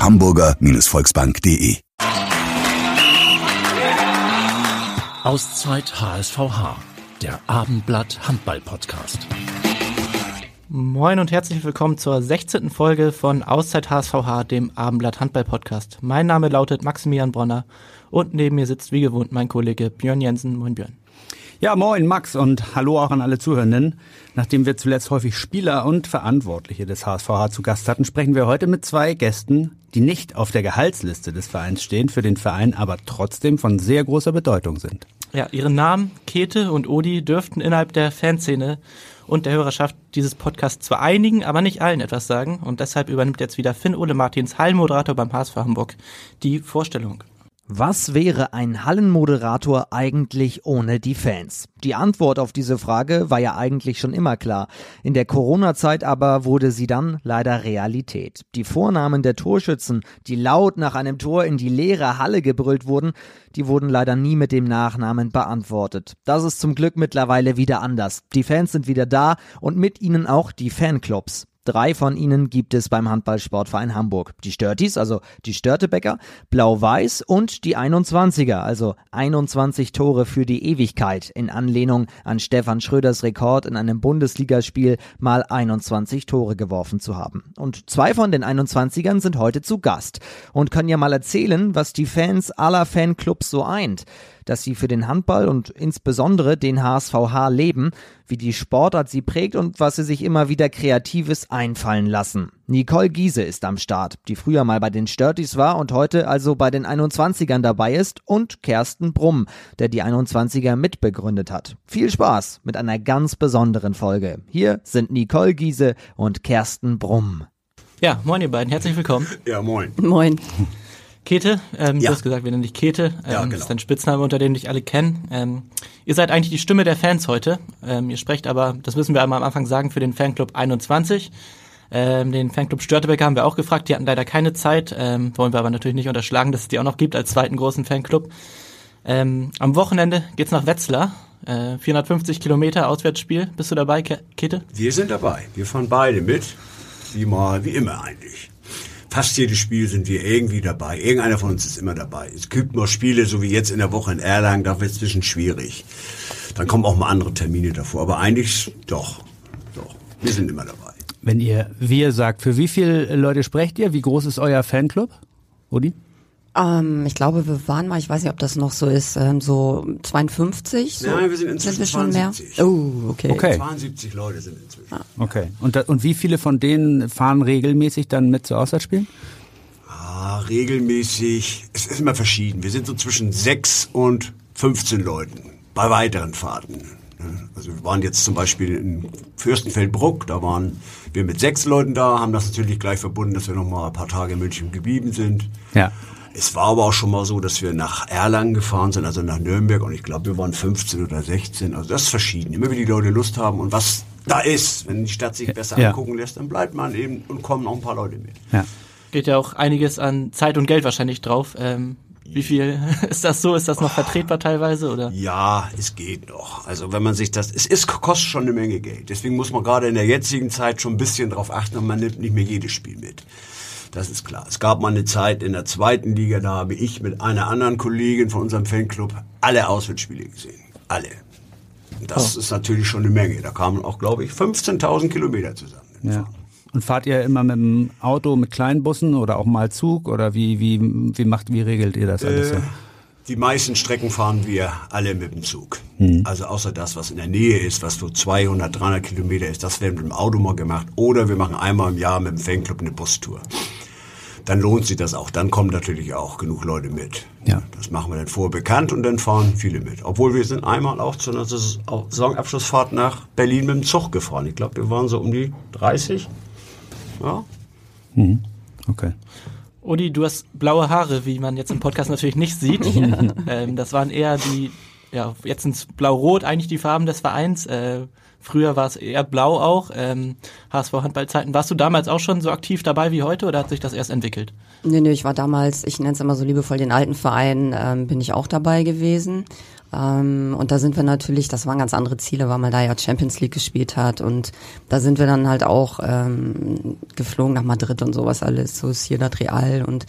www.hamburger-volksbank.de Auszeit HSVH, der Abendblatt Handball Podcast. Moin und herzlich willkommen zur 16. Folge von Auszeit HSVH, dem Abendblatt Handball Podcast. Mein Name lautet Maximilian Bronner und neben mir sitzt wie gewohnt mein Kollege Björn Jensen. Moin Björn. Ja, moin Max und hallo auch an alle Zuhörenden. Nachdem wir zuletzt häufig Spieler und Verantwortliche des HSVH zu Gast hatten, sprechen wir heute mit zwei Gästen, die nicht auf der Gehaltsliste des Vereins stehen, für den Verein aber trotzdem von sehr großer Bedeutung sind. Ja, ihre Namen, Käthe und Odi, dürften innerhalb der Fanszene und der Hörerschaft dieses Podcasts zwar einigen, aber nicht allen etwas sagen. Und deshalb übernimmt jetzt wieder Finn Ole Martins, Hallenmoderator beim HSV Hamburg, die Vorstellung. Was wäre ein Hallenmoderator eigentlich ohne die Fans? Die Antwort auf diese Frage war ja eigentlich schon immer klar. In der Corona-Zeit aber wurde sie dann leider Realität. Die Vornamen der Torschützen, die laut nach einem Tor in die leere Halle gebrüllt wurden, die wurden leider nie mit dem Nachnamen beantwortet. Das ist zum Glück mittlerweile wieder anders. Die Fans sind wieder da und mit ihnen auch die Fanclubs. Drei von ihnen gibt es beim Handballsportverein Hamburg. Die Störtis, also die Störtebäcker, Blau-Weiß und die 21er, also 21 Tore für die Ewigkeit, in Anlehnung an Stefan Schröders Rekord in einem Bundesligaspiel mal 21 Tore geworfen zu haben. Und zwei von den 21ern sind heute zu Gast und können ja mal erzählen, was die Fans aller Fanclubs so eint dass sie für den Handball und insbesondere den HSVH leben, wie die Sportart sie prägt und was sie sich immer wieder Kreatives einfallen lassen. Nicole Giese ist am Start, die früher mal bei den Störtis war und heute also bei den 21ern dabei ist und Kersten Brumm, der die 21er mitbegründet hat. Viel Spaß mit einer ganz besonderen Folge. Hier sind Nicole Giese und Kersten Brumm. Ja, moin ihr beiden, herzlich willkommen. Ja, moin. Moin. Käthe, ähm, Ja. du hast gesagt, wir nennen dich Käthe. Ähm, Ja, Das genau. ist ein Spitzname, unter dem dich alle kennen. Ähm, ihr seid eigentlich die Stimme der Fans heute. Ähm, ihr sprecht aber, das müssen wir einmal am Anfang sagen, für den Fanclub 21. Ähm, den Fanclub Störtebecker haben wir auch gefragt, die hatten leider keine Zeit. Ähm, wollen wir aber natürlich nicht unterschlagen, dass es die auch noch gibt als zweiten großen Fanclub. Ähm, am Wochenende geht's nach Wetzlar. Äh, 450 Kilometer Auswärtsspiel. Bist du dabei, Ke- Käthe? Wir sind dabei. Wir fahren beide mit. Wie mal, wie immer eigentlich. Fast jedes Spiel sind wir irgendwie dabei. Irgendeiner von uns ist immer dabei. Es gibt noch Spiele, so wie jetzt in der Woche in Erlangen, da wird es ein bisschen schwierig. Dann kommen auch mal andere Termine davor. Aber eigentlich doch. Doch. Wir sind immer dabei. Wenn ihr wir sagt, für wie viele Leute sprecht ihr? Wie groß ist euer Fanclub? Odi? Ähm, ich glaube, wir waren mal, ich weiß nicht, ob das noch so ist, ähm, so 52. So Nein, wir sind inzwischen wir schon 72. mehr. Oh, okay. Okay. 72 Leute sind inzwischen. Okay. Und, da, und wie viele von denen fahren regelmäßig dann mit zu Auswärtsspielen? Ah, regelmäßig. Es ist immer verschieden. Wir sind so zwischen 6 und 15 Leuten bei weiteren Fahrten. Also wir waren jetzt zum Beispiel in Fürstenfeldbruck, da waren wir mit sechs Leuten da, haben das natürlich gleich verbunden, dass wir noch mal ein paar Tage in München geblieben sind. Ja. Es war aber auch schon mal so, dass wir nach Erlangen gefahren sind, also nach Nürnberg und ich glaube, wir waren 15 oder 16. Also das ist verschieden. Immer wie die Leute Lust haben und was da ist, wenn die Stadt sich besser Ja. angucken lässt, dann bleibt man eben und kommen auch ein paar Leute mit. Ja. Geht ja auch einiges an Zeit und Geld wahrscheinlich drauf. Ähm, wie viel ist das so? Ist das noch vertretbar teilweise oder? Ja, es geht noch. Also wenn man sich das, es ist, kostet schon eine Menge Geld. Deswegen muss man gerade in der jetzigen Zeit schon ein bisschen drauf achten und man nimmt nicht mehr jedes Spiel mit. Das ist klar. Es gab mal eine Zeit in der zweiten Liga, da habe ich mit einer anderen Kollegin von unserem Fanclub alle Auswärtsspiele gesehen. Alle. Das ist natürlich schon eine Menge. Da kamen auch, glaube ich, 15.000 Kilometer zusammen. ja. Und fahrt ihr immer mit dem Auto, mit kleinen Bussen oder auch mal Zug? Oder wie, wie, wie macht, wie regelt ihr das alles? Äh, so? Die meisten Strecken fahren wir alle mit dem Zug. Also außer das, was in der Nähe ist, was so 200, 300 Kilometer ist, das werden mit dem Auto mal gemacht. Oder wir machen einmal im Jahr mit dem Fanclub eine Bustour. Dann lohnt sich das auch. Dann kommen natürlich auch genug Leute mit. Ja. Das machen wir dann vorher bekannt und dann fahren viele mit. Obwohl wir sind einmal auch zu einer Saison- Saisonabschlussfahrt nach Berlin mit dem Zug gefahren. Ich glaube, wir waren so um die 30. Ja. Okay. Uli, du hast blaue Haare, wie man jetzt im Podcast natürlich nicht sieht. ähm, das waren eher die, ja, jetzt sind blau-rot eigentlich die Farben des Vereins. Äh, früher war es eher blau auch. Ähm, HSV Handballzeiten. Warst du damals auch schon so aktiv dabei wie heute oder hat sich das erst entwickelt? Nee, nee, ich war damals, ich nenne es immer so liebevoll den alten Verein, ähm, bin ich auch dabei gewesen. Ähm, und da sind wir natürlich, das waren ganz andere Ziele, weil man da ja Champions League gespielt hat und da sind wir dann halt auch ähm, geflogen nach Madrid und sowas alles, so Ciudad Real und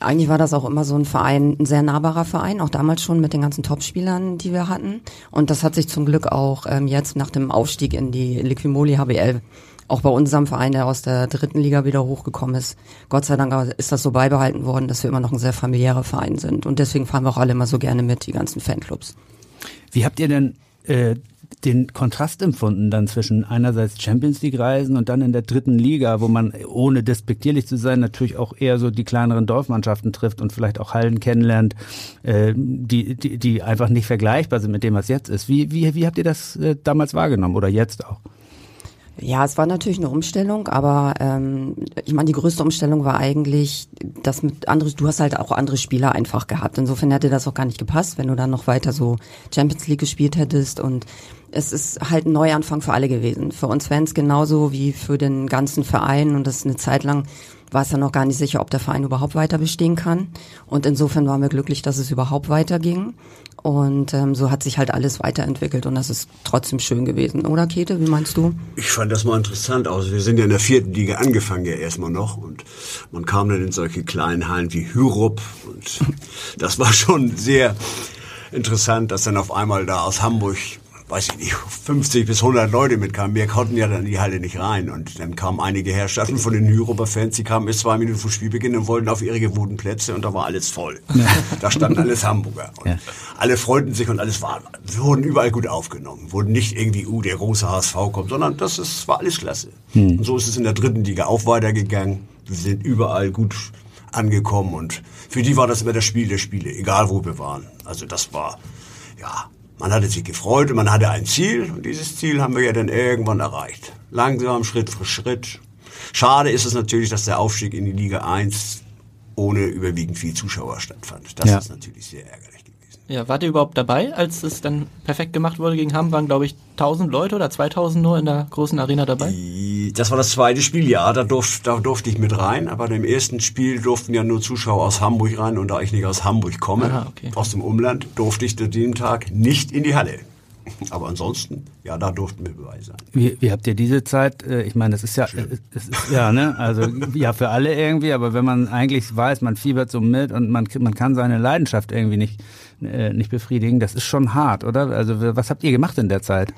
eigentlich war das auch immer so ein Verein, ein sehr nahbarer Verein, auch damals schon mit den ganzen Topspielern, die wir hatten. Und das hat sich zum Glück auch ähm, jetzt nach dem Aufstieg in die Liquimoli HBL auch bei unserem Verein, der aus der dritten Liga wieder hochgekommen ist, Gott sei Dank ist das so beibehalten worden, dass wir immer noch ein sehr familiärer Verein sind. Und deswegen fahren wir auch alle immer so gerne mit, die ganzen Fanclubs. Wie habt ihr denn äh, den Kontrast empfunden dann zwischen einerseits Champions League Reisen und dann in der dritten Liga, wo man ohne despektierlich zu sein natürlich auch eher so die kleineren Dorfmannschaften trifft und vielleicht auch Hallen kennenlernt, äh, die, die, die einfach nicht vergleichbar sind mit dem, was jetzt ist. Wie, wie, wie habt ihr das äh, damals wahrgenommen oder jetzt auch? Ja, es war natürlich eine Umstellung, aber ähm, ich meine, die größte Umstellung war eigentlich, dass mit anderes, du hast halt auch andere Spieler einfach gehabt. Insofern hätte das auch gar nicht gepasst, wenn du dann noch weiter so Champions League gespielt hättest und es ist halt ein Neuanfang für alle gewesen. Für uns Fans genauso wie für den ganzen Verein und das eine Zeit lang war es ja noch gar nicht sicher, ob der Verein überhaupt weiter bestehen kann. Und insofern waren wir glücklich, dass es überhaupt weiterging. Und ähm, so hat sich halt alles weiterentwickelt und das ist trotzdem schön gewesen, oder Käthe? Wie meinst du? Ich fand das mal interessant aus. Wir sind ja in der vierten Liga angefangen ja erstmal noch und man kam dann in solche kleinen Hallen wie Hyrup und das war schon sehr interessant, dass dann auf einmal da aus Hamburg weiß ich nicht, 50 bis 100 Leute mitkamen. Mehr konnten ja dann die Halle nicht rein. Und dann kamen einige Herrschaften von den Hyrober-Fans, die kamen erst zwei Minuten vor Spielbeginn und wollten auf ihre gewohnten Plätze und da war alles voll. Ja. Da standen alles Hamburger. Und ja. Alle freuten sich und alles war, wurden überall gut aufgenommen. Wurden nicht irgendwie, uh, der große HSV kommt, sondern das ist, war alles klasse. Hm. Und so ist es in der dritten Liga auch weitergegangen. Wir sind überall gut angekommen und für die war das immer das Spiel der Spiele, egal wo wir waren. Also das war, ja, man hatte sich gefreut und man hatte ein Ziel und dieses Ziel haben wir ja dann irgendwann erreicht. Langsam, Schritt für Schritt. Schade ist es natürlich, dass der Aufstieg in die Liga 1 ohne überwiegend viel Zuschauer stattfand. Das ja. ist natürlich sehr ärgerlich. Ja, wart ihr überhaupt dabei, als es dann perfekt gemacht wurde gegen Hamm? Waren, glaube ich, 1000 Leute oder 2000 nur in der großen Arena dabei? Das war das zweite Spiel, ja. Da, durf, da durfte ich mit rein. Aber im ersten Spiel durften ja nur Zuschauer aus Hamburg rein. Und da ich nicht aus Hamburg komme, Aha, okay. aus dem Umland, durfte ich zu dem Tag nicht in die Halle. Aber ansonsten, ja, da durften wir dabei sein. Wie, wie habt ihr diese Zeit, äh, ich meine, das ist ja, das ist, ja, ne, also ja für alle irgendwie, aber wenn man eigentlich weiß, man fiebert so mit und man, man kann seine Leidenschaft irgendwie nicht, äh, nicht befriedigen, das ist schon hart, oder? Also was habt ihr gemacht in der Zeit?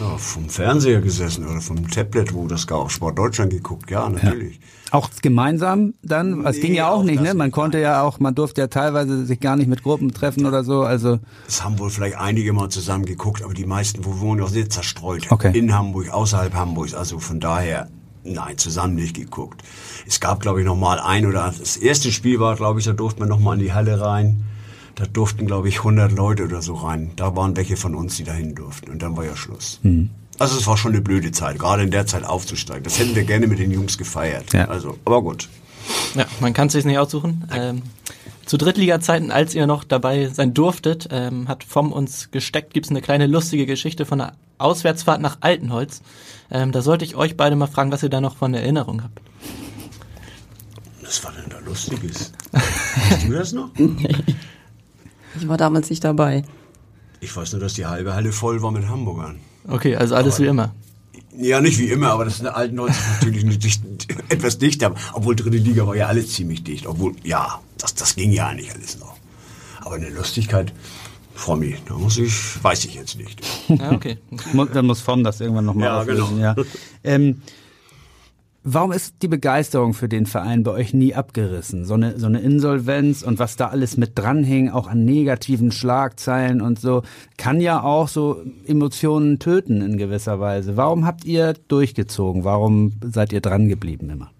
Ja, vom Fernseher gesessen oder vom Tablet, wo das gar auf Sport Deutschland geguckt, ja, natürlich. Ja. Auch gemeinsam dann? Nee, es ging ja auch, auch nicht, ne? Man konnte ja auch, man durfte ja teilweise sich gar nicht mit Gruppen treffen oder so, also. Es haben wohl vielleicht einige mal zusammen geguckt, aber die meisten wo wohnen ja sehr zerstreut. Okay. In Hamburg, außerhalb Hamburgs, also von daher, nein, zusammen nicht geguckt. Es gab, glaube ich, noch mal ein oder das erste Spiel war, glaube ich, da durfte man noch mal in die Halle rein da durften, glaube ich, 100 Leute oder so rein. Da waren welche von uns, die dahin durften. Und dann war ja Schluss. Mhm. Also es war schon eine blöde Zeit, gerade in der Zeit aufzusteigen. Das hätten wir gerne mit den Jungs gefeiert. Ja. Also, aber gut. Ja, man kann es sich nicht aussuchen. Ähm, zu Drittliga-Zeiten, als ihr noch dabei sein durftet, ähm, hat vom uns gesteckt, gibt es eine kleine lustige Geschichte von einer Auswärtsfahrt nach Altenholz. Ähm, da sollte ich euch beide mal fragen, was ihr da noch von Erinnerung habt. Was war denn da Lustiges? Hast du das noch? Ich war damals nicht dabei. Ich weiß nur, dass die halbe Halle voll war mit Hamburgern. Okay, also alles aber, wie immer. Ja, nicht wie immer, aber das ist in der alten Leute natürlich dicht, etwas dichter. Obwohl dritte Liga war ja alles ziemlich dicht. Obwohl, ja, das, das ging ja eigentlich alles noch. Aber eine Lustigkeit, Frommi, da muss ich, weiß ich jetzt nicht. Ja, okay. Dann muss Fromm das irgendwann nochmal ja, auflösen. Genau. Ja. Ähm, Warum ist die Begeisterung für den Verein bei euch nie abgerissen? So eine, so eine Insolvenz und was da alles mit dranhing, auch an negativen Schlagzeilen und so, kann ja auch so Emotionen töten in gewisser Weise. Warum habt ihr durchgezogen? Warum seid ihr dran geblieben immer?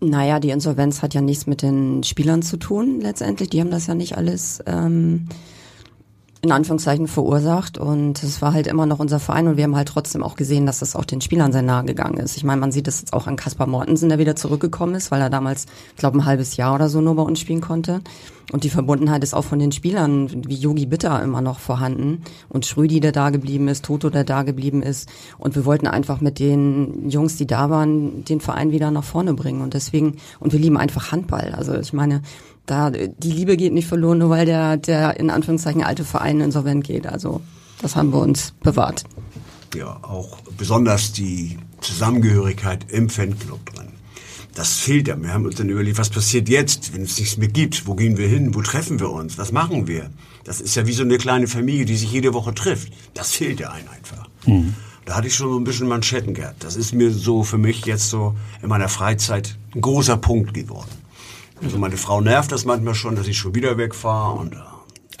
Naja, die Insolvenz hat ja nichts mit den Spielern zu tun letztendlich. Die haben das ja nicht alles ähm, in Anführungszeichen verursacht und es war halt immer noch unser Verein und wir haben halt trotzdem auch gesehen, dass das auch den Spielern sehr nahe gegangen ist. Ich meine, man sieht es jetzt auch an Kaspar Mortensen, der wieder zurückgekommen ist, weil er damals, ich glaube, ein halbes Jahr oder so nur bei uns spielen konnte. Und die Verbundenheit ist auch von den Spielern wie Yogi Bitter immer noch vorhanden und Schrödi, der da geblieben ist, Toto, der da geblieben ist. Und wir wollten einfach mit den Jungs, die da waren, den Verein wieder nach vorne bringen. Und deswegen, und wir lieben einfach Handball. Also ich meine, da die Liebe geht nicht verloren, nur weil der, der in Anführungszeichen alte Verein insolvent geht. Also das haben wir uns bewahrt. Ja, auch besonders die Zusammengehörigkeit im Fanclub drin. Das fehlt ja. Wir haben uns dann überlegt, was passiert jetzt, wenn es nichts mehr gibt? Wo gehen wir hin? Wo treffen wir uns? Was machen wir? Das ist ja wie so eine kleine Familie, die sich jede Woche trifft. Das fehlt ja einem einfach. Mhm. Da hatte ich schon so ein bisschen Manschetten gehabt. Das ist mir so für mich jetzt so in meiner Freizeit ein großer Punkt geworden. Also meine Frau nervt das manchmal schon, dass ich schon wieder wegfahre und äh,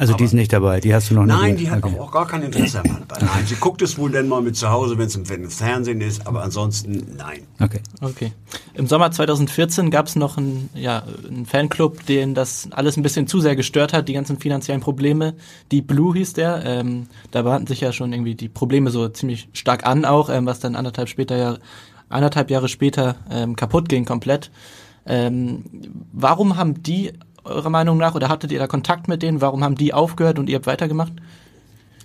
also die ist nicht dabei, die hast du noch nicht. Nein, die hat okay. auch, gar kein Interesse am Handball. Nein, sie guckt es wohl dann mal mit zu Hause, wenn es im Fernsehen ist, aber ansonsten nein. Okay. Okay. Im Sommer 2014 gab es noch einen, ja, einen Fanclub, den das alles ein bisschen zu sehr gestört hat, die ganzen finanziellen Probleme. Die Blue hieß der. Ähm, da bahnten sich ja schon irgendwie die Probleme so ziemlich stark an auch, ähm, was dann anderthalb später ja, anderthalb Jahre später ähm, kaputt ging komplett. Ähm, warum haben die eurer Meinung nach oder hattet ihr da Kontakt mit denen? Warum haben die aufgehört und ihr habt weitergemacht?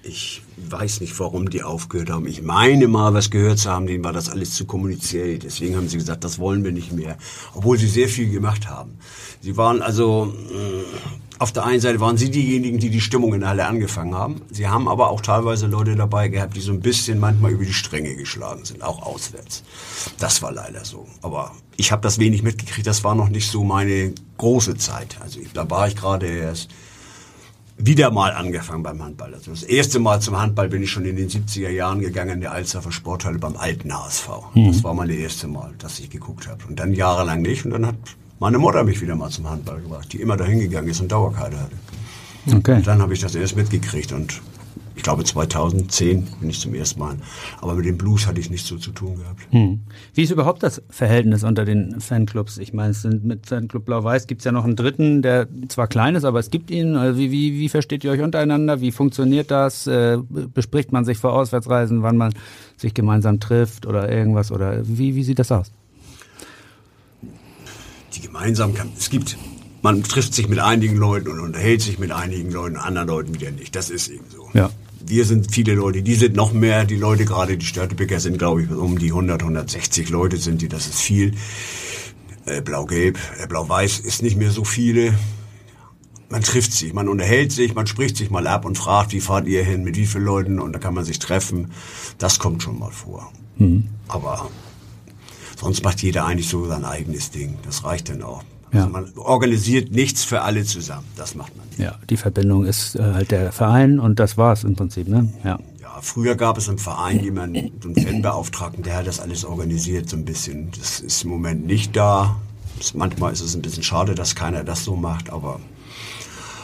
Ich weiß nicht, warum die aufgehört haben. Ich meine mal, was gehört zu haben, denen war das alles zu kommuniziell. Deswegen haben sie gesagt, das wollen wir nicht mehr. Obwohl sie sehr viel gemacht haben. Sie waren also, mm, auf der einen Seite waren sie diejenigen, die die Stimmung in Halle angefangen haben. Sie haben aber auch teilweise Leute dabei gehabt, die so ein bisschen manchmal über die Stränge geschlagen sind, auch auswärts. Das war leider so. Aber ich habe das wenig mitgekriegt. Das war noch nicht so meine große Zeit. Also ich, da war ich gerade erst wieder mal angefangen beim Handball. Also das erste Mal zum Handball bin ich schon in den 70er Jahren gegangen in der Alsterfer Sporthalle beim alten HSV. Mhm. Das war meine erste Mal, dass ich geguckt habe. Und dann jahrelang nicht. Und dann hat meine Mutter mich wieder mal zum Handball gebracht, die immer dahin gegangen ist und Dauerkarte hatte. Okay. Und dann habe ich das erst mitgekriegt und ich glaube 2010 bin ich zum ersten Mal. Aber mit dem Blues hatte ich nichts so zu tun gehabt. Hm. Wie ist überhaupt das Verhältnis unter den Fanclubs? Ich meine, es sind mit Fanclub Blau-Weiß gibt es ja noch einen dritten, der zwar klein ist, aber es gibt ihn. Also wie, wie, wie versteht ihr euch untereinander? Wie funktioniert das? Äh, bespricht man sich vor Auswärtsreisen, wann man sich gemeinsam trifft oder irgendwas? Oder wie, wie sieht das aus? Die Gemeinsamkeit, es gibt, man trifft sich mit einigen Leuten und unterhält sich mit einigen Leuten, anderen Leuten wieder nicht. Das ist eben so. Ja. Wir sind viele Leute, die sind noch mehr, die Leute gerade, die Störtebecker sind, glaube ich, um die 100, 160 Leute sind die, das ist viel. Äh, Blau-Gelb, äh, Blau-Weiß ist nicht mehr so viele. Man trifft sich, man unterhält sich, man spricht sich mal ab und fragt, wie fahrt ihr hin, mit wie vielen Leuten und da kann man sich treffen. Das kommt schon mal vor. Mhm. Aber Sonst macht jeder eigentlich so sein eigenes Ding. Das reicht dann auch. Ja. Also man organisiert nichts für alle zusammen. Das macht man. Nicht. Ja, die Verbindung ist äh, halt der Verein und das war es im Prinzip, ne? Ja. Ja, früher gab es im Verein jemanden, so einen Fanbeauftragten, der hat das alles organisiert so ein bisschen. Das ist im Moment nicht da. Das, manchmal ist es ein bisschen schade, dass keiner das so macht, aber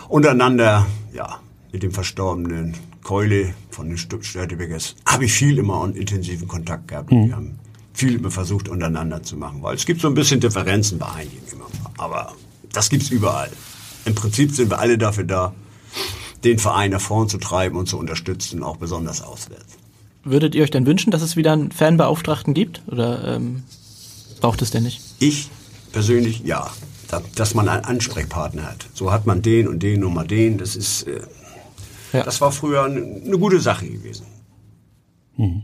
untereinander, ja, mit dem verstorbenen Keule von den Störtebeckers habe ich viel immer und intensiven Kontakt gehabt. Mhm. Viel versucht untereinander zu machen, weil es gibt so ein bisschen Differenzen bei einigen immer. Aber das gibt's überall. Im Prinzip sind wir alle dafür da, den Verein nach vorn zu treiben und zu unterstützen, auch besonders auswärts. Würdet ihr euch denn wünschen, dass es wieder einen Fanbeauftragten gibt? Oder ähm, braucht es denn nicht? Ich persönlich ja. dass man einen Ansprechpartner hat. So hat man den und den und mal den. Das ist, äh, ja. das war früher eine, eine gute Sache gewesen. Mhm.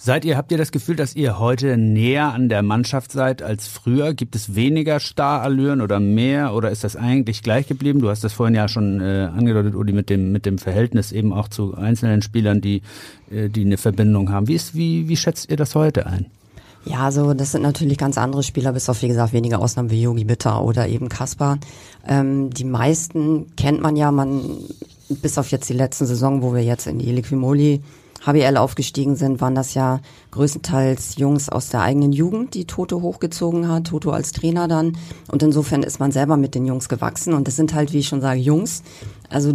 Seid ihr, habt ihr das Gefühl, dass ihr heute näher an der Mannschaft seid als früher? Gibt es weniger Starallüren oder mehr oder ist das eigentlich gleich geblieben? Du hast das vorhin ja schon äh, angedeutet, Uli, mit dem, mit dem Verhältnis eben auch zu einzelnen Spielern, die, äh, die eine Verbindung haben. Wie, ist, wie, wie schätzt ihr das heute ein? Ja, also das sind natürlich ganz andere Spieler, bis auf wie gesagt wenige Ausnahmen wie Yogi Bitter oder eben Kaspar. Ähm, die meisten kennt man ja, man bis auf jetzt die letzten Saison, wo wir jetzt in die Liquimoli HBL aufgestiegen sind, waren das ja größtenteils Jungs aus der eigenen Jugend, die Toto hochgezogen hat, Toto als Trainer dann. Und insofern ist man selber mit den Jungs gewachsen. Und das sind halt, wie ich schon sage, Jungs. Also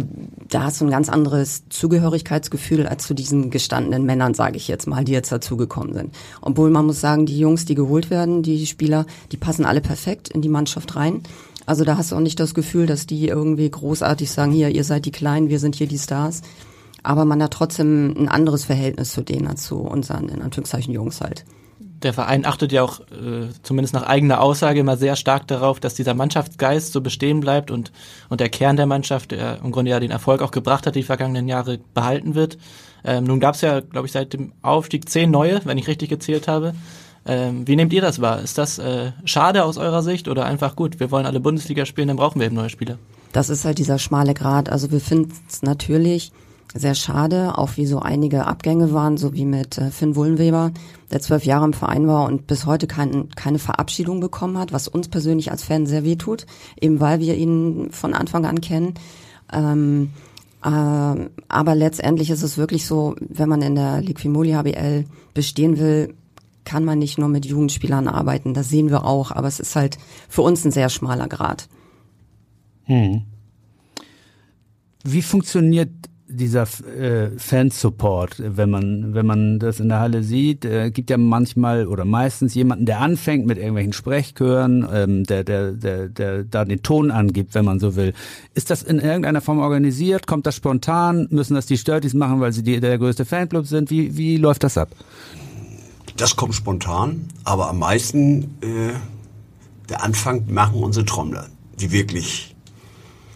da hast du ein ganz anderes Zugehörigkeitsgefühl als zu diesen gestandenen Männern, sage ich jetzt mal, die jetzt dazugekommen sind. Obwohl man muss sagen, die Jungs, die geholt werden, die Spieler, die passen alle perfekt in die Mannschaft rein. Also da hast du auch nicht das Gefühl, dass die irgendwie großartig sagen, hier, ihr seid die Kleinen, wir sind hier die Stars. Aber man hat trotzdem ein anderes Verhältnis zu denen als zu unseren, in Anführungszeichen, Jungs halt. Der Verein achtet ja auch, äh, zumindest nach eigener Aussage, immer sehr stark darauf, dass dieser Mannschaftsgeist so bestehen bleibt und, und der Kern der Mannschaft, der im Grunde ja den Erfolg auch gebracht hat, die vergangenen Jahre behalten wird. Ähm, nun gab es ja, glaube ich, seit dem Aufstieg zehn neue, wenn ich richtig gezählt habe. Ähm, wie nehmt ihr das wahr? Ist das äh, schade aus eurer Sicht oder einfach gut? Wir wollen alle Bundesliga spielen, dann brauchen wir eben neue Spieler. Das ist halt dieser schmale Grad. Also wir finden es natürlich sehr schade, auch wie so einige Abgänge waren, so wie mit äh, Finn Wullenweber, der zwölf Jahre im Verein war und bis heute kein, keine Verabschiedung bekommen hat, was uns persönlich als Fan sehr weh tut, eben weil wir ihn von Anfang an kennen. Ähm, äh, aber letztendlich ist es wirklich so, wenn man in der Liquimoli HBL bestehen will, kann man nicht nur mit Jugendspielern arbeiten. Das sehen wir auch, aber es ist halt für uns ein sehr schmaler Grad. Hm. Wie funktioniert dieser äh, Fansupport, wenn man wenn man das in der Halle sieht, äh, gibt ja manchmal oder meistens jemanden, der anfängt mit irgendwelchen Sprechchören, ähm, der, der der der da den Ton angibt, wenn man so will. Ist das in irgendeiner Form organisiert? Kommt das spontan? Müssen das die Sturties machen, weil sie die, der größte Fanclub sind? Wie wie läuft das ab? Das kommt spontan, aber am meisten äh, der Anfang machen unsere Trommler, die wirklich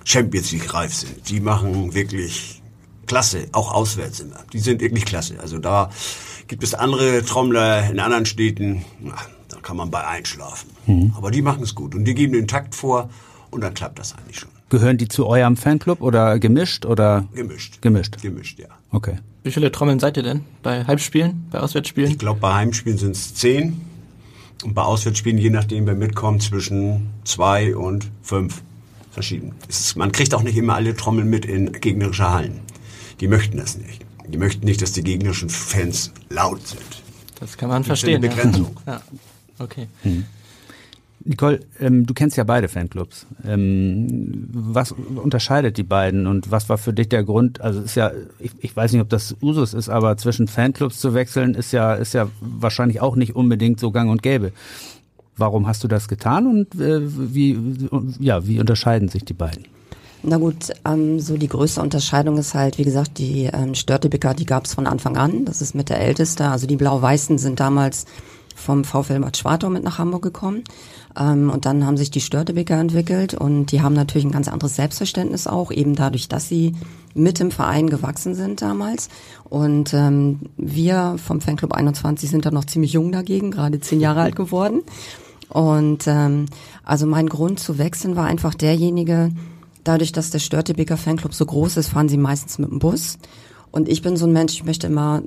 Champions League reif sind. Die machen wirklich klasse, auch auswärts immer. Die sind wirklich klasse. Also da gibt es andere Trommler in anderen Städten, na, da kann man bei einschlafen. Mhm. Aber die machen es gut und die geben den Takt vor und dann klappt das eigentlich schon. Gehören die zu eurem Fanclub oder gemischt oder? Gemischt. Gemischt. Gemischt, ja. Okay. Wie viele Trommeln seid ihr denn? Bei Heimspielen, bei Auswärtsspielen? Ich glaube, bei Heimspielen sind es zehn. Und bei Auswärtsspielen, je nachdem, wer mitkommt, zwischen zwei und fünf verschieden. Ist, man kriegt auch nicht immer alle Trommeln mit in gegnerische Hallen. Die möchten das nicht. Die möchten nicht, dass die gegnerischen Fans laut sind. Das kann man verstehen. Eine Begrenzung. Ja. ja. Okay. Hm. Nicole, ähm, du kennst ja beide Fanclubs. Ähm, was unterscheidet die beiden und was war für dich der Grund? Also ist ja, ich, ich weiß nicht, ob das Usus ist, aber zwischen Fanclubs zu wechseln ist ja ist ja wahrscheinlich auch nicht unbedingt so Gang und Gäbe. Warum hast du das getan und äh, wie ja wie unterscheiden sich die beiden? Na gut, ähm, so die größte Unterscheidung ist halt, wie gesagt, die ähm, Störtebecker, die gab es von Anfang an. Das ist mit der älteste. Also die Blau-Weißen sind damals vom VfL Bad Schwartau mit nach Hamburg gekommen. Ähm, und dann haben sich die Störtebeker entwickelt und die haben natürlich ein ganz anderes Selbstverständnis auch, eben dadurch, dass sie mit dem Verein gewachsen sind damals. Und ähm, wir vom Fanclub 21 sind da noch ziemlich jung dagegen, gerade zehn Jahre alt geworden. Und ähm, also mein Grund zu wechseln war einfach derjenige, dadurch, dass der Störtebeker Fanclub so groß ist, fahren sie meistens mit dem Bus. Und ich bin so ein Mensch, ich möchte immer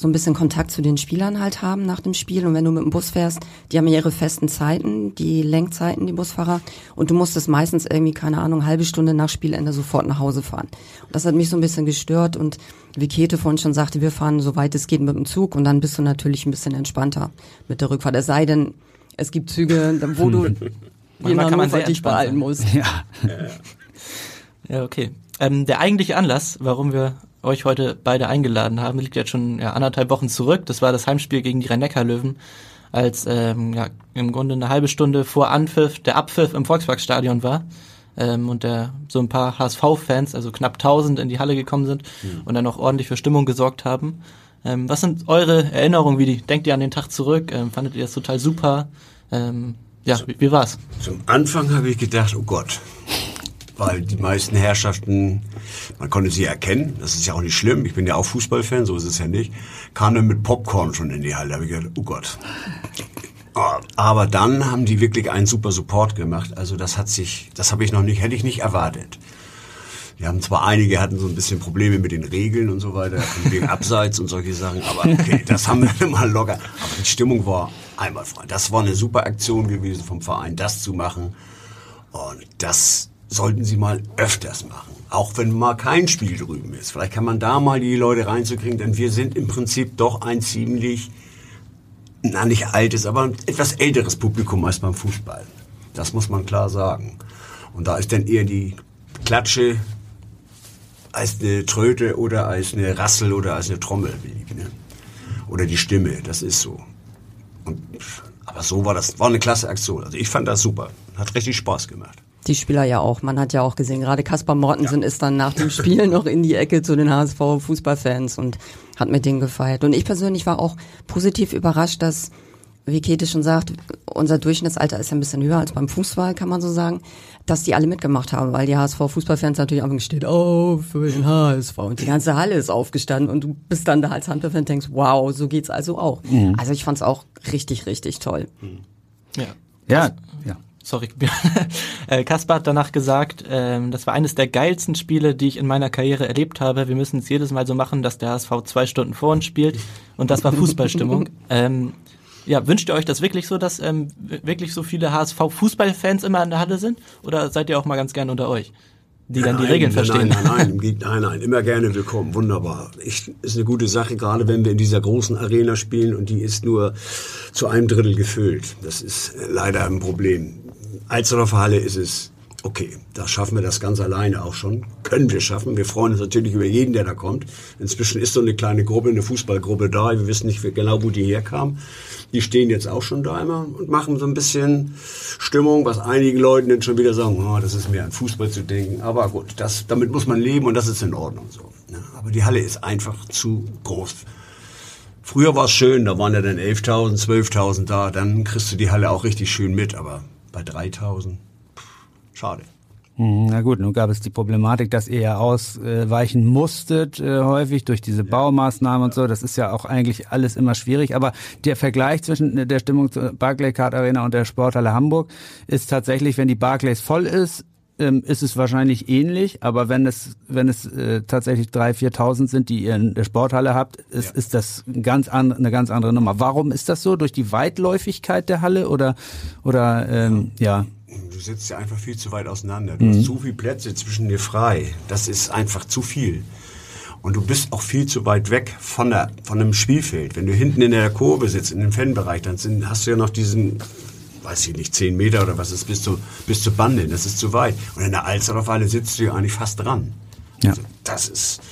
so ein bisschen Kontakt zu den Spielern halt haben nach dem Spiel. Und wenn du mit dem Bus fährst, die haben ja ihre festen Zeiten, die Lenkzeiten, die Busfahrer. Und du musstest meistens irgendwie, keine Ahnung, halbe Stunde nach Spielende sofort nach Hause fahren. Und das hat mich so ein bisschen gestört. Und wie Käthe vorhin schon sagte, wir fahren so weit es geht mit dem Zug. Und dann bist du natürlich ein bisschen entspannter mit der Rückfahrt. Es sei denn, es gibt Züge, wo du nach Hannover dich beeilen musst. Ja, ja okay. Ähm, der eigentliche Anlass, warum wir euch heute beide eingeladen haben, liegt jetzt schon ja, anderthalb Wochen zurück. Das war das Heimspiel gegen die Rhein-Neckar-Löwen, als ähm, ja, im Grunde eine halbe Stunde vor Anpfiff der Abpfiff im Volksparkstadion war ähm, und der so ein paar HSV-Fans, also knapp 1000, in die Halle gekommen sind mhm. und dann auch ordentlich für Stimmung gesorgt haben. Ähm, was sind eure Erinnerungen? Wie die, denkt ihr an den Tag zurück? Ähm, fandet ihr das total super? Ähm, ja, wie, wie war's? Zum Anfang habe ich gedacht, oh Gott, weil die meisten Herrschaften, man konnte sie erkennen, das ist ja auch nicht schlimm, ich bin ja auch Fußballfan, so ist es ja nicht, kamen mit Popcorn schon in die Halle, da habe ich gedacht, oh Gott. Aber dann haben die wirklich einen super Support gemacht, also das hat sich, das habe ich noch nicht, hätte ich nicht erwartet. Die haben zwar einige hatten so ein bisschen Probleme mit den Regeln und so weiter, wegen Abseits und solche Sachen, aber okay, das haben wir immer locker. Aber die Stimmung war einwandfrei. Das war eine super Aktion gewesen vom Verein, das zu machen. Und das sollten Sie mal öfters machen. Auch wenn mal kein Spiel drüben ist. Vielleicht kann man da mal die Leute reinzukriegen, denn wir sind im Prinzip doch ein ziemlich, na nicht altes, aber etwas älteres Publikum als beim Fußball. Das muss man klar sagen. Und da ist dann eher die Klatsche als eine Tröte oder als eine Rassel oder als eine Trommel beliebt. Ne? Oder die Stimme, das ist so. Und, aber so war das, war eine klasse Aktion. Also ich fand das super. Hat richtig Spaß gemacht. Die Spieler ja auch. Man hat ja auch gesehen, gerade Kaspar Mortensen ja. ist dann nach dem Spiel noch in die Ecke zu den HSV-Fußballfans und hat mit denen gefeiert. Und ich persönlich war auch positiv überrascht, dass wie Käthe schon sagt, unser Durchschnittsalter ist ja ein bisschen höher als beim Fußball, kann man so sagen, dass die alle mitgemacht haben, weil die HSV-Fußballfans natürlich auch steht auf für den HSV und die ganze Halle ist aufgestanden und du bist dann da als Handballfan und denkst, wow, so geht's also auch. Mhm. Also ich fand's auch richtig, richtig toll. Ja. Ja, ja. Sorry, äh, Kaspar hat danach gesagt, ähm, das war eines der geilsten Spiele, die ich in meiner Karriere erlebt habe. Wir müssen es jedes Mal so machen, dass der HSV zwei Stunden vor uns spielt und das war Fußballstimmung. ähm, ja, wünscht ihr euch das wirklich so, dass ähm, wirklich so viele HSV-Fußballfans immer in der Halle sind? Oder seid ihr auch mal ganz gern unter euch? Die dann die nein, Regeln verstehen. Nein, nein, nein, nein, nein, immer gerne willkommen, wunderbar. Ich, ist eine gute Sache, gerade wenn wir in dieser großen Arena spielen und die ist nur zu einem Drittel gefüllt. Das ist leider ein Problem. Alsterdorfer Halle ist es okay, da schaffen wir das ganz alleine auch schon. Können wir schaffen. Wir freuen uns natürlich über jeden, der da kommt. Inzwischen ist so eine kleine Gruppe, eine Fußballgruppe da. Wir wissen nicht genau, wo die herkam. Die stehen jetzt auch schon da immer und machen so ein bisschen Stimmung, was einigen Leuten dann schon wieder sagen, oh, das ist mehr an Fußball zu denken. Aber gut, das, damit muss man leben und das ist in Ordnung so. Aber die Halle ist einfach zu groß. Früher war es schön, da waren ja dann 11.000, 12.000 da, dann kriegst du die Halle auch richtig schön mit, aber bei 3.000 Schade. Hm, na gut, nun gab es die Problematik, dass ihr ja ausweichen musstet, äh, häufig durch diese Baumaßnahmen und so. Das ist ja auch eigentlich alles immer schwierig. Aber der Vergleich zwischen der Stimmung zur Barclaycard Arena und der Sporthalle Hamburg ist tatsächlich, wenn die Barclays voll ist, ähm, ist es wahrscheinlich ähnlich. Aber wenn es, wenn es äh, tatsächlich 3.000, 4.000 sind, die ihr in der Sporthalle habt, ist, ja. ist das ganz an, eine ganz andere Nummer. Warum ist das so? Durch die Weitläufigkeit der Halle oder, oder ähm, ja? Du sitzt ja einfach viel zu weit auseinander. Du mhm. hast zu viele Plätze zwischen dir frei. Das ist einfach zu viel. Und du bist auch viel zu weit weg von, der, von einem Spielfeld. Wenn du hinten in der Kurve sitzt, in dem Fanbereich, dann sind, hast du ja noch diesen, weiß ich nicht, 10 Meter oder was ist, bis, zu, bis zur Bande. Das ist zu weit. Und in der Alsterdorf-Halle sitzt du ja eigentlich fast dran. Ja. Also das ist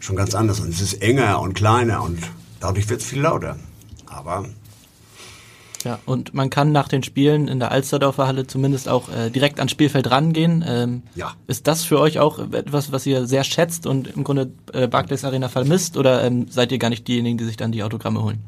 schon ganz anders. Und es ist enger und kleiner und dadurch wird es viel lauter. Aber ja, und man kann nach den Spielen in der Alsterdorfer Halle zumindest auch äh, direkt ans Spielfeld rangehen. Ähm, ja. Ist das für euch auch etwas, was ihr sehr schätzt und im Grunde äh, Barclays Arena vermisst oder ähm, seid ihr gar nicht diejenigen, die sich dann die Autogramme holen?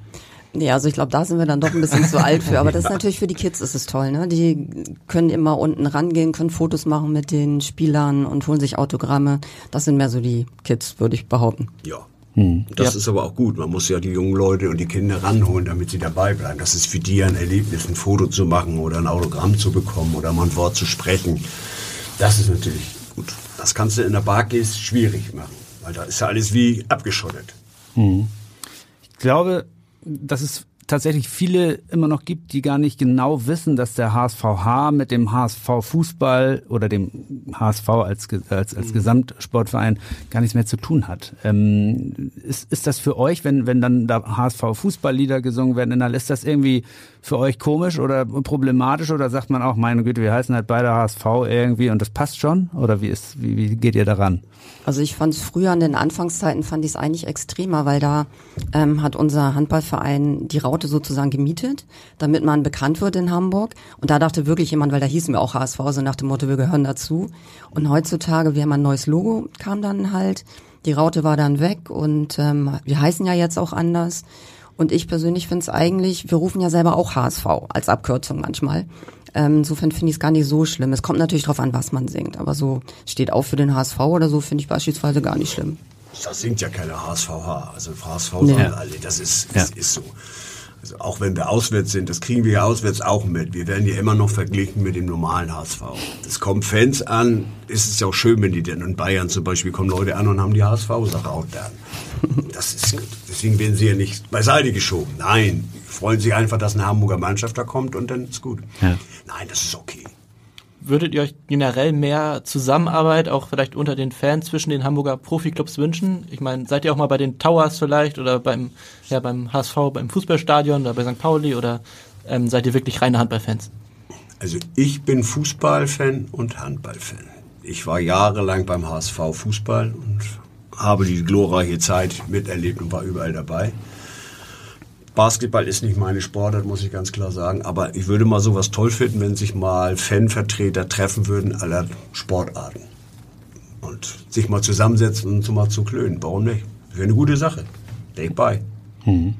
Nee, also ich glaube, da sind wir dann doch ein bisschen zu alt für. Aber das ist natürlich für die Kids ist es toll, ne? Die können immer unten rangehen, können Fotos machen mit den Spielern und holen sich Autogramme. Das sind mehr so die Kids, würde ich behaupten. Ja, hm. Das ja. ist aber auch gut. Man muss ja die jungen Leute und die Kinder ranholen, damit sie dabei bleiben. Das ist für die ein Erlebnis, ein Foto zu machen oder ein Autogramm zu bekommen oder mal ein Wort zu sprechen. Das ist natürlich gut. Das kannst du in der Barclays schwierig machen, weil da ist ja alles wie abgeschottet. Hm. Ich glaube, das ist tatsächlich viele immer noch gibt, die gar nicht genau wissen, dass der HSVH mit dem HSV Fußball oder dem HSV als, als, als mhm. Gesamtsportverein gar nichts mehr zu tun hat. Ähm, ist, ist das für euch, wenn, wenn dann da HSV Fußballlieder gesungen werden, dann ist das irgendwie für euch komisch oder problematisch oder sagt man auch, meine Güte, wir heißen halt beide HSV irgendwie und das passt schon? Oder wie ist, wie, wie geht ihr daran? Also ich fand es früher an den Anfangszeiten fand ich es eigentlich extremer, weil da ähm, hat unser Handballverein die Raute sozusagen gemietet, damit man bekannt wird in Hamburg. Und da dachte wirklich jemand, weil da hießen wir auch HSV, so nach dem Motto, wir gehören dazu. Und heutzutage, wir haben ein neues Logo, kam dann halt. Die Raute war dann weg und ähm, wir heißen ja jetzt auch anders. Und ich persönlich finde es eigentlich, wir rufen ja selber auch HSV als Abkürzung manchmal. Ähm, insofern finde ich es gar nicht so schlimm. Es kommt natürlich darauf an, was man singt. Aber so steht auch für den HSV oder so, finde ich beispielsweise gar nicht schlimm. Das singt ja keine HSVH. Also HSV nee. alle, das ist, das ja. ist so. Also auch wenn wir auswärts sind, das kriegen wir ja auswärts auch mit. Wir werden ja immer noch verglichen mit dem normalen HSV. Das kommen Fans an, ist es ja auch schön, wenn die denn in Bayern zum Beispiel kommen Leute an und haben die HSV-Sache auch dann. Das ist gut. Deswegen werden sie ja nicht beiseite geschoben. Nein, freuen sich einfach, dass eine Hamburger Mannschaft da kommt und dann ist gut. Ja. Nein, das ist okay würdet ihr euch generell mehr Zusammenarbeit auch vielleicht unter den Fans zwischen den Hamburger Profiklubs wünschen? Ich meine, seid ihr auch mal bei den Towers vielleicht oder beim, ja, beim HSV, beim Fußballstadion oder bei St. Pauli oder ähm, seid ihr wirklich reine Handballfans? Also ich bin Fußballfan und Handballfan. Ich war jahrelang beim HSV Fußball und habe die glorreiche Zeit miterlebt und war überall dabei. Basketball ist nicht meine Sportart, muss ich ganz klar sagen. Aber ich würde mal sowas toll finden, wenn sich mal Fanvertreter treffen würden aller Sportarten. Und sich mal zusammensetzen und so mal zu klönen. Warum nicht? Wäre eine gute Sache. Denk bei. Mhm.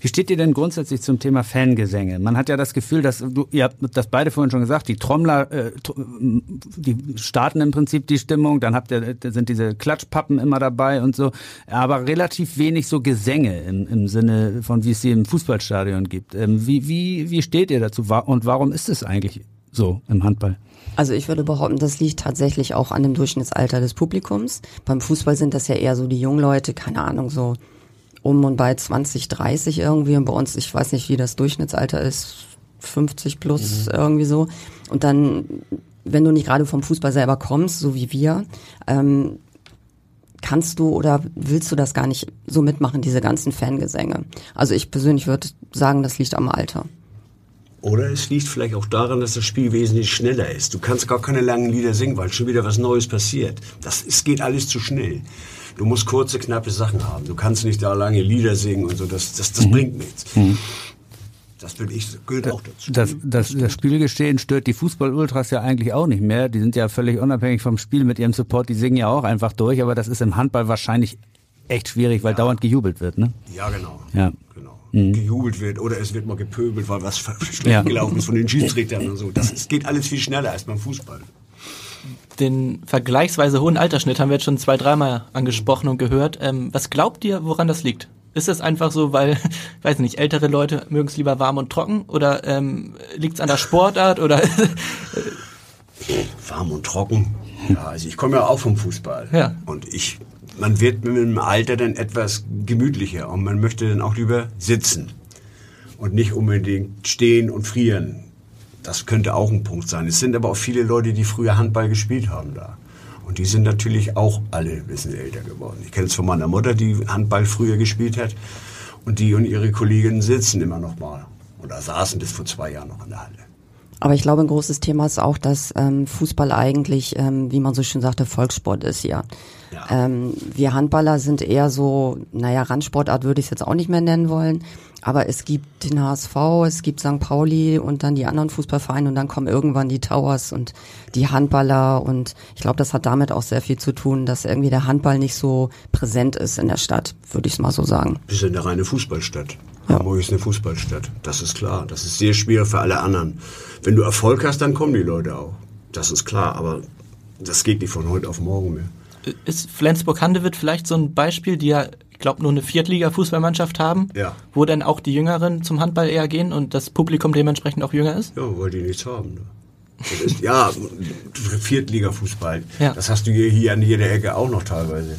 Wie steht ihr denn grundsätzlich zum Thema Fangesänge? Man hat ja das Gefühl, dass du, ihr habt das beide vorhin schon gesagt, die Trommler, äh, die starten im Prinzip die Stimmung, dann habt ihr, sind diese Klatschpappen immer dabei und so, aber relativ wenig so Gesänge im, im Sinne von, wie es sie im Fußballstadion gibt. Ähm, wie, wie, wie steht ihr dazu und warum ist es eigentlich so im Handball? Also ich würde behaupten, das liegt tatsächlich auch an dem Durchschnittsalter des Publikums. Beim Fußball sind das ja eher so die jungen Leute, keine Ahnung, so um und bei 20, 30 irgendwie. Und bei uns, ich weiß nicht, wie das Durchschnittsalter ist, 50 plus mhm. irgendwie so. Und dann, wenn du nicht gerade vom Fußball selber kommst, so wie wir, ähm, kannst du oder willst du das gar nicht so mitmachen, diese ganzen Fangesänge. Also ich persönlich würde sagen, das liegt am Alter. Oder es liegt vielleicht auch daran, dass das Spiel wesentlich schneller ist. Du kannst gar keine langen Lieder singen, weil schon wieder was Neues passiert. Das es geht alles zu schnell. Du musst kurze, knappe Sachen haben. Du kannst nicht da lange Lieder singen und so. Das, das, das mhm. bringt nichts. Mhm. Das will ich, gehört auch dazu. Das, das, das Spielgestehen stört die Fußball-Ultras ja eigentlich auch nicht mehr. Die sind ja völlig unabhängig vom Spiel mit ihrem Support. Die singen ja auch einfach durch, aber das ist im Handball wahrscheinlich echt schwierig, weil ja. dauernd gejubelt wird, ne? Ja, genau. Ja. genau. Mhm. Gejubelt wird oder es wird mal gepöbelt, weil was schlecht ja. gelaufen ist von den Schiedsrichtern und so. Das, es geht alles viel schneller als beim Fußball den vergleichsweise hohen Altersschnitt haben wir jetzt schon zwei, dreimal angesprochen und gehört. Ähm, was glaubt ihr, woran das liegt? Ist es einfach so, weil, weiß nicht, ältere Leute mögen es lieber warm und trocken oder ähm, liegt es an der Sportart oder? warm und trocken. Ja, also ich komme ja auch vom Fußball. Ja. Und ich, man wird mit dem Alter dann etwas gemütlicher und man möchte dann auch lieber sitzen und nicht unbedingt stehen und frieren. Das könnte auch ein Punkt sein. Es sind aber auch viele Leute, die früher Handball gespielt haben da. Und die sind natürlich auch alle ein bisschen älter geworden. Ich kenne es von meiner Mutter, die Handball früher gespielt hat. Und die und ihre Kolleginnen sitzen immer noch mal. Oder saßen bis vor zwei Jahren noch in der Halle. Aber ich glaube, ein großes Thema ist auch, dass ähm, Fußball eigentlich, ähm, wie man so schön sagte, Volkssport ist hier. Ja. Ähm, wir Handballer sind eher so, naja, Randsportart würde ich es jetzt auch nicht mehr nennen wollen. Aber es gibt den HSV, es gibt St. Pauli und dann die anderen Fußballvereine und dann kommen irgendwann die Towers und die Handballer und ich glaube, das hat damit auch sehr viel zu tun, dass irgendwie der Handball nicht so präsent ist in der Stadt, würde ich es mal so sagen. Wir sind eine reine Fußballstadt. Ja. Hamburg ist eine Fußballstadt. Das ist klar. Das ist sehr schwer für alle anderen. Wenn du Erfolg hast, dann kommen die Leute auch. Das ist klar, aber das geht nicht von heute auf morgen mehr. Ist Flensburg-Handewitt vielleicht so ein Beispiel, die ja glaube, nur eine Viertliga-Fußballmannschaft haben, ja. wo dann auch die Jüngeren zum Handball eher gehen und das Publikum dementsprechend auch jünger ist? Ja, weil die nichts haben. Ne? Ist, ja, Viertliga-Fußball. Ja. Das hast du hier, hier an jeder Ecke auch noch teilweise.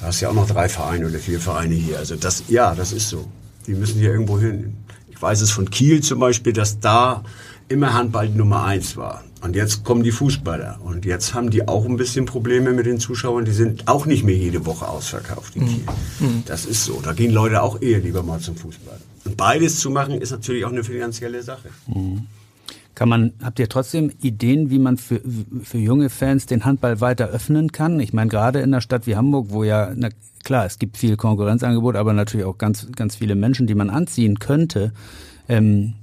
Da hast du ja auch noch drei Vereine oder vier Vereine hier. Also das, ja, das ist so. Die müssen hier irgendwo hin. Ich weiß es von Kiel zum Beispiel, dass da immer Handball Nummer eins war. Und jetzt kommen die Fußballer. Und jetzt haben die auch ein bisschen Probleme mit den Zuschauern. Die sind auch nicht mehr jede Woche ausverkauft in mhm. Kiel. Mhm. Das ist so. Da gehen Leute auch eher lieber mal zum Fußball. Und beides zu machen, ist natürlich auch eine finanzielle Sache. Mhm. Kann man, habt ihr trotzdem Ideen, wie man für, für junge Fans den Handball weiter öffnen kann? Ich meine, gerade in einer Stadt wie Hamburg, wo ja, na, klar, es gibt viel Konkurrenzangebot, aber natürlich auch ganz, ganz viele Menschen, die man anziehen könnte. Ähm,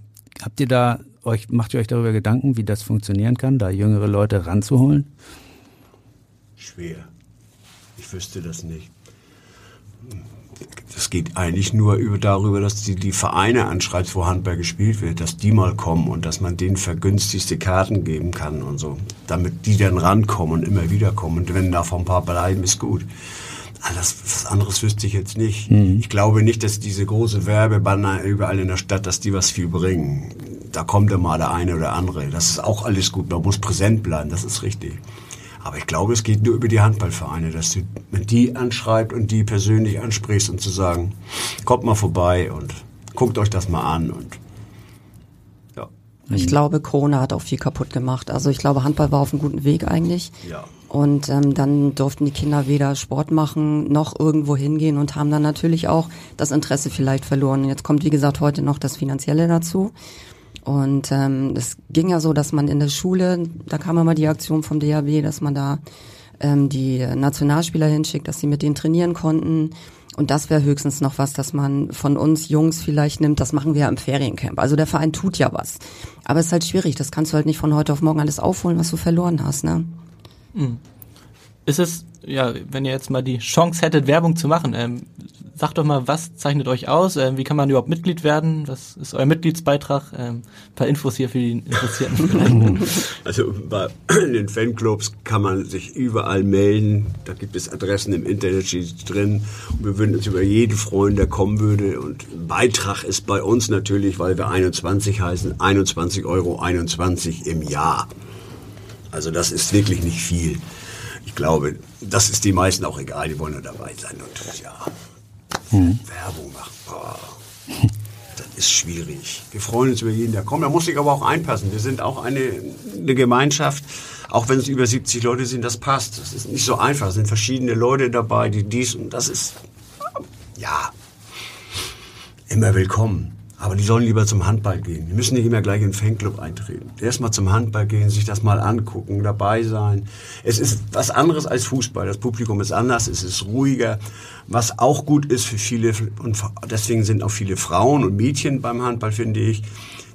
habt ihr da euch, macht ihr euch darüber Gedanken, wie das funktionieren kann, da jüngere Leute ranzuholen? Schwer. Ich wüsste das nicht. Das geht eigentlich nur über darüber, dass die, die Vereine anschreibt, wo Handball gespielt wird, dass die mal kommen und dass man denen vergünstigste Karten geben kann und so, damit die dann rankommen und immer wieder kommen. Und wenn da ein paar bleiben, ist gut. Alles, was anderes wüsste ich jetzt nicht. Mhm. Ich glaube nicht, dass diese große Werbebanner überall in der Stadt, dass die was viel bringen. Da kommt immer der eine oder andere. Das ist auch alles gut. Man muss präsent bleiben, das ist richtig. Aber ich glaube, es geht nur über die Handballvereine, dass du die anschreibt und die persönlich ansprichst und zu sagen, kommt mal vorbei und guckt euch das mal an und ja. Ich glaube, Corona hat auch viel kaputt gemacht. Also ich glaube, Handball war auf einem guten Weg eigentlich. Ja. Und ähm, dann durften die Kinder weder Sport machen noch irgendwo hingehen und haben dann natürlich auch das Interesse vielleicht verloren. Jetzt kommt, wie gesagt, heute noch das Finanzielle dazu. Und ähm, es ging ja so, dass man in der Schule, da kam immer die Aktion vom DHB, dass man da ähm, die Nationalspieler hinschickt, dass sie mit denen trainieren konnten. Und das wäre höchstens noch was, dass man von uns Jungs vielleicht nimmt. Das machen wir ja im Feriencamp. Also der Verein tut ja was. Aber es ist halt schwierig. Das kannst du halt nicht von heute auf morgen alles aufholen, was du verloren hast. Ne? Mhm. Ist es, ja, wenn ihr jetzt mal die Chance hättet, Werbung zu machen, ähm, sagt doch mal, was zeichnet euch aus? Ähm, wie kann man überhaupt Mitglied werden? Was ist euer Mitgliedsbeitrag? Ähm, ein paar Infos hier für die Interessierten. also bei den Fanclubs kann man sich überall melden. Da gibt es Adressen im Internet steht drin. Und wir würden uns über jeden freuen, der kommen würde. Und Beitrag ist bei uns natürlich, weil wir 21 heißen, 21 Euro 21 im Jahr. Also das ist wirklich nicht viel. Ich glaube, das ist die meisten auch egal, die wollen nur dabei sein. Und ja, hm. Werbung machen, boah, das ist schwierig. Wir freuen uns über jeden, der kommt. Da muss sich aber auch einpassen. Wir sind auch eine, eine Gemeinschaft, auch wenn es über 70 Leute sind, das passt. Das ist nicht so einfach. Es sind verschiedene Leute dabei, die dies und das ist, ja, immer willkommen. Aber die sollen lieber zum Handball gehen. Die müssen nicht immer gleich in den Fanclub eintreten. Erstmal zum Handball gehen, sich das mal angucken, dabei sein. Es ist was anderes als Fußball. Das Publikum ist anders, es ist ruhiger. Was auch gut ist für viele, und deswegen sind auch viele Frauen und Mädchen beim Handball, finde ich,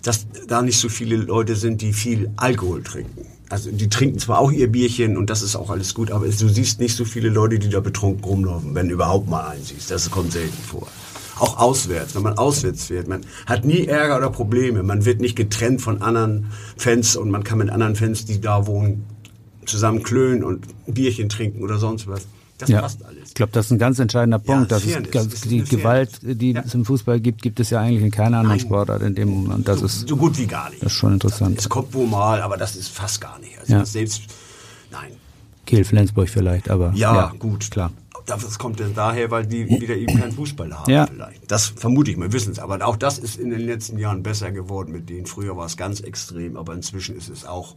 dass da nicht so viele Leute sind, die viel Alkohol trinken. Also die trinken zwar auch ihr Bierchen und das ist auch alles gut, aber du siehst nicht so viele Leute, die da betrunken rumlaufen, wenn überhaupt mal einen siehst. Das kommt selten vor auch auswärts, wenn man auswärts fährt. Man hat nie Ärger oder Probleme. Man wird nicht getrennt von anderen Fans und man kann mit anderen Fans, die da wohnen, zusammen klönen und ein Bierchen trinken oder sonst was. Das ja. passt alles. Ich glaube, das ist ein ganz entscheidender Punkt. Ja, dass es, ist die Gewalt, die ja. es im Fußball gibt, gibt es ja eigentlich in keiner anderen Nein. Sportart in dem Moment. Das so, ist so gut wie gar nicht. Das ist schon interessant. Es kommt wohl mal, aber das ist fast gar nicht. Also ja. selbst, nein. Kiel, Flensburg vielleicht, aber ja, ja gut, klar. Das kommt dann daher, weil die wieder eben keinen Fußball haben ja. vielleicht. Das vermute ich, wir wissen es. Aber auch das ist in den letzten Jahren besser geworden mit denen. Früher war es ganz extrem, aber inzwischen ist es auch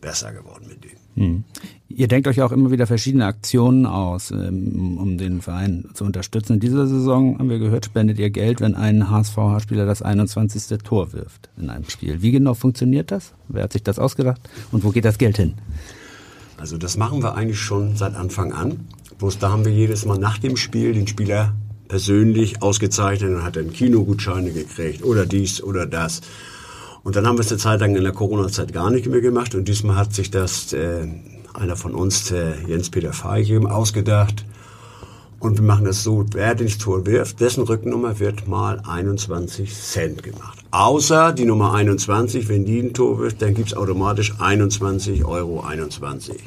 besser geworden mit denen. Hm. Ihr denkt euch auch immer wieder verschiedene Aktionen aus, ähm, um den Verein zu unterstützen. In dieser Saison, haben wir gehört, spendet ihr Geld, wenn ein HSV-Spieler das 21. Tor wirft in einem Spiel. Wie genau funktioniert das? Wer hat sich das ausgedacht? Und wo geht das Geld hin? Also das machen wir eigentlich schon seit Anfang an. Bloß da haben wir jedes Mal nach dem Spiel den Spieler persönlich ausgezeichnet und hat dann Kinogutscheine gekriegt oder dies oder das. Und dann haben wir es eine Zeit lang in der Corona-Zeit gar nicht mehr gemacht und diesmal hat sich das äh, einer von uns, der Jens-Peter Feige, ausgedacht. Und wir machen das so, wer den Tor wirft, dessen Rückennummer wird mal 21 Cent gemacht. Außer die Nummer 21, wenn die ein Tor wirft, dann gibt's automatisch 21 Euro 21.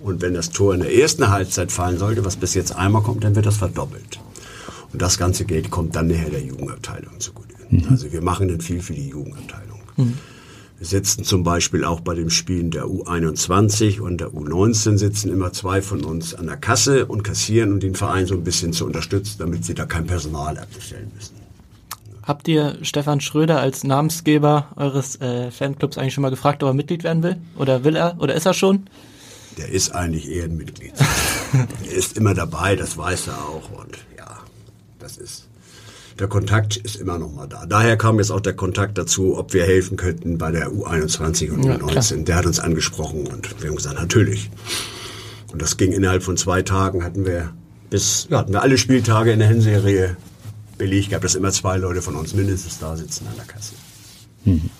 Und wenn das Tor in der ersten Halbzeit fallen sollte, was bis jetzt einmal kommt, dann wird das verdoppelt. Und das ganze Geld kommt dann nachher der Jugendabteilung zugute. Mhm. Also wir machen dann viel für die Jugendabteilung. Mhm. Wir sitzen zum Beispiel auch bei den Spielen der U21 und der U19 sitzen immer zwei von uns an der Kasse und kassieren und den Verein so ein bisschen zu unterstützen, damit sie da kein Personal abstellen müssen. Habt ihr Stefan Schröder als Namensgeber eures äh, Fanclubs eigentlich schon mal gefragt, ob er Mitglied werden will? Oder will er? Oder ist er schon? Der ist eigentlich eher ein Mitglied. er ist immer dabei, das weiß er auch. Und ja, das ist. Der Kontakt ist immer noch mal da. Daher kam jetzt auch der Kontakt dazu, ob wir helfen könnten bei der U21 und U19. Ja, der hat uns angesprochen und wir haben gesagt, natürlich. Und das ging innerhalb von zwei Tagen, hatten wir bis, ja, hatten wir alle Spieltage in der Hinserie belegt gehabt, dass immer zwei Leute von uns mindestens da sitzen an der Kasse. Mhm.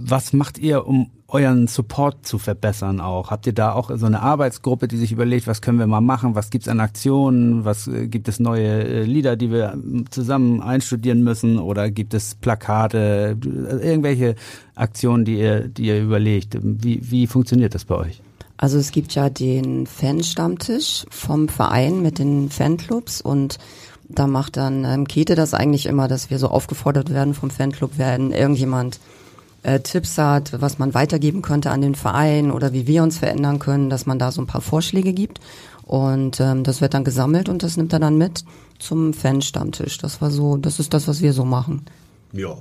Was macht ihr, um euren Support zu verbessern auch? Habt ihr da auch so eine Arbeitsgruppe, die sich überlegt, was können wir mal machen, was gibt's an Aktionen, was äh, gibt es neue äh, Lieder, die wir zusammen einstudieren müssen oder gibt es Plakate, irgendwelche Aktionen, die ihr, die ihr überlegt? Wie, wie funktioniert das bei euch? Also es gibt ja den Fanstammtisch vom Verein mit den Fanclubs und da macht dann ähm, Kete das eigentlich immer, dass wir so aufgefordert werden vom Fanclub, werden irgendjemand äh, Tipps hat, was man weitergeben könnte an den Verein oder wie wir uns verändern können, dass man da so ein paar Vorschläge gibt. Und ähm, das wird dann gesammelt und das nimmt er dann mit zum Fanstammtisch. Das war so, das ist das, was wir so machen. Ja.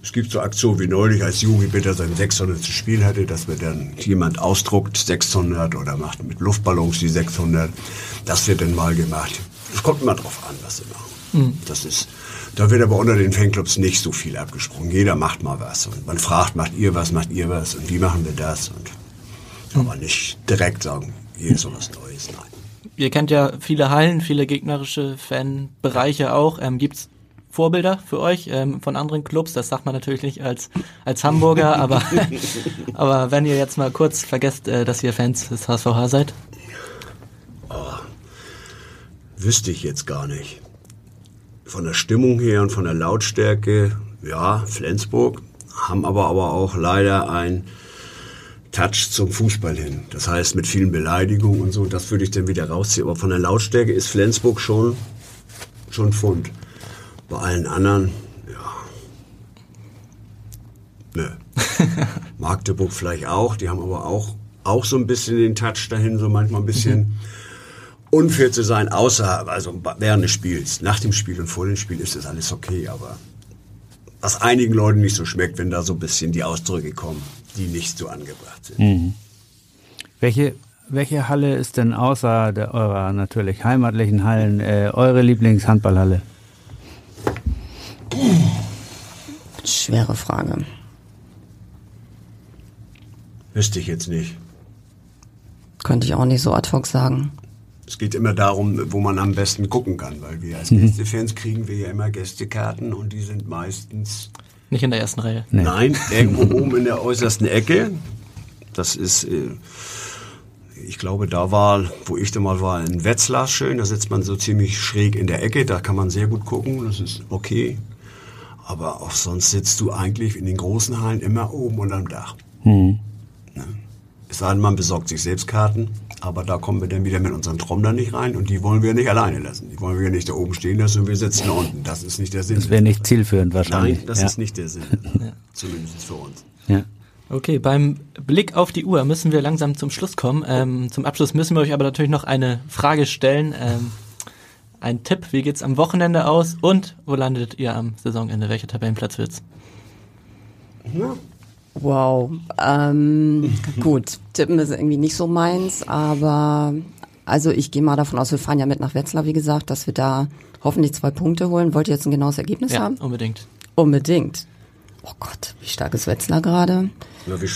Es gibt so Aktionen wie neulich, als Juri bitte sein 600. Spiel hatte, dass wir dann jemand ausdruckt 600 oder macht mit Luftballons die 600. Das wird dann mal gemacht. Es kommt immer drauf an, was sie machen. Mhm. Das ist, da wird aber unter den Fanclubs nicht so viel abgesprungen. Jeder macht mal was. Und man fragt, macht ihr was, macht ihr was und wie machen wir das? Und Aber nicht direkt sagen, hier ist was Neues. Nein. Ihr kennt ja viele Hallen, viele gegnerische Fanbereiche auch. Ähm, gibt's Vorbilder für euch ähm, von anderen Clubs? Das sagt man natürlich nicht als, als Hamburger, aber, aber wenn ihr jetzt mal kurz vergesst, äh, dass ihr Fans des HSVH seid. Wüsste ich jetzt gar nicht. Von der Stimmung her und von der Lautstärke, ja, Flensburg, haben aber, aber auch leider ein Touch zum Fußball hin. Das heißt, mit vielen Beleidigungen und so, das würde ich dann wieder rausziehen. Aber von der Lautstärke ist Flensburg schon, schon Pfund. Bei allen anderen, ja. Nö. Magdeburg vielleicht auch, die haben aber auch, auch so ein bisschen den Touch dahin, so manchmal ein bisschen unfair zu sein, außer, also während des Spiels. Nach dem Spiel und vor dem Spiel ist das alles okay, aber was einigen Leuten nicht so schmeckt, wenn da so ein bisschen die Ausdrücke kommen, die nicht so angebracht sind. Welche, welche Halle ist denn außer der, eurer natürlich heimatlichen Hallen äh, eure Lieblingshandballhalle? Schwere Frage. Wüsste ich jetzt nicht. Könnte ich auch nicht so ad hoc sagen. Es geht immer darum, wo man am besten gucken kann, weil wir als Gästefans kriegen wir ja immer Gästekarten und die sind meistens, Nicht in der ersten Reihe. Nee. nein, irgendwo oben in der äußersten Ecke. Das ist, äh, ich glaube, da war, wo ich da mal war, in Wetzlar schön. Da sitzt man so ziemlich schräg in der Ecke. Da kann man sehr gut gucken. Das ist okay. Aber auch sonst sitzt du eigentlich in den großen Hallen immer oben unterm Dach. Ne? Es sei denn, man besorgt sich selbst Karten. Aber da kommen wir dann wieder mit unseren Trommlern nicht rein. Und die wollen wir nicht alleine lassen. Die wollen wir nicht da oben stehen lassen und wir sitzen da unten. Das ist nicht der Sinn. Das wäre nicht zielführend wahrscheinlich. Nein, das ja. ist nicht der Sinn. Zumindest für uns. Ja. Okay, beim Blick auf die Uhr müssen wir langsam zum Schluss kommen. Ähm, zum Abschluss müssen wir euch aber natürlich noch eine Frage stellen. Ähm, ein Tipp, wie geht's am Wochenende aus und wo landet ihr am Saisonende? Welcher Tabellenplatz wird's? Wow. Ähm, gut, tippen ist irgendwie nicht so meins, aber also ich gehe mal davon aus, wir fahren ja mit nach Wetzlar, wie gesagt, dass wir da hoffentlich zwei Punkte holen. Wollt ihr jetzt ein genaues Ergebnis Ja, haben? unbedingt. Unbedingt. Oh Gott, wie stark ist Wetzlar gerade? Na, wir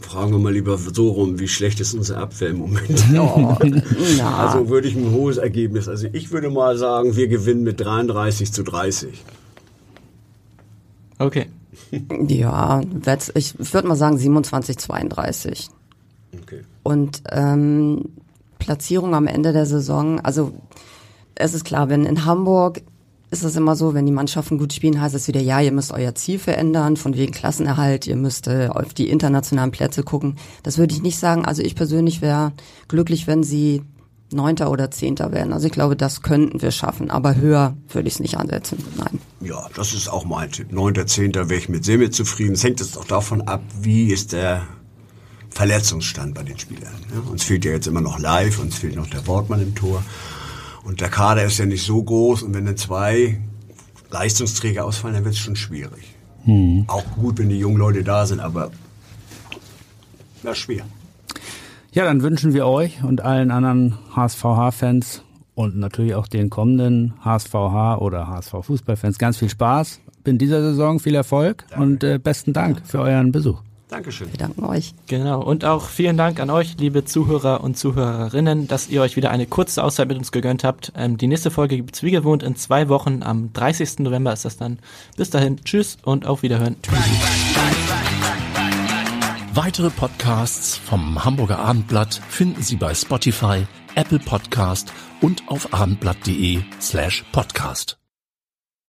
fragen wir mal lieber so rum, wie schlecht ist unsere Abwehr im Moment? Oh, Also würde ich ein hohes Ergebnis. Also ich würde mal sagen, wir gewinnen mit 33 zu 30. Okay. Ja, ich würde mal sagen 27, 32. Okay. Und ähm, Platzierung am Ende der Saison, also es ist klar, wenn in Hamburg ist es immer so, wenn die Mannschaften gut spielen, heißt es wieder, ja, ihr müsst euer Ziel verändern, von wegen Klassenerhalt, ihr müsst äh, auf die internationalen Plätze gucken. Das würde ich nicht sagen. Also ich persönlich wäre glücklich, wenn sie Neunter oder Zehnter werden. Also ich glaube, das könnten wir schaffen, aber höher würde ich es nicht ansetzen. Nein. Ja, das ist auch mein Tipp. 9.10. wäre ich mit sehr zufrieden. Es hängt jetzt auch davon ab, wie ist der Verletzungsstand bei den Spielern. Ja, uns fehlt ja jetzt immer noch live, uns fehlt noch der Wortmann im Tor. Und der Kader ist ja nicht so groß und wenn dann zwei Leistungsträger ausfallen, dann wird es schon schwierig. Auch gut, wenn die jungen Leute da sind, aber na schwer. Ja, dann wünschen wir euch und allen anderen HSVH-Fans und natürlich auch den kommenden HSVH oder HSV-Fußballfans ganz viel Spaß in dieser Saison, viel Erfolg und äh, besten Dank für euren Besuch. Dankeschön. Wir danken euch. Genau. Und auch vielen Dank an euch, liebe Zuhörer und Zuhörerinnen, dass ihr euch wieder eine kurze Auszeit mit uns gegönnt habt. Ähm, die nächste Folge gibt's wie gewohnt in zwei Wochen. Am 30. November ist das dann. Bis dahin, tschüss und auf Wiederhören. Weitere Podcasts vom Hamburger Abendblatt finden Sie bei Spotify, Apple Podcast und auf abendblatt.de slash podcast.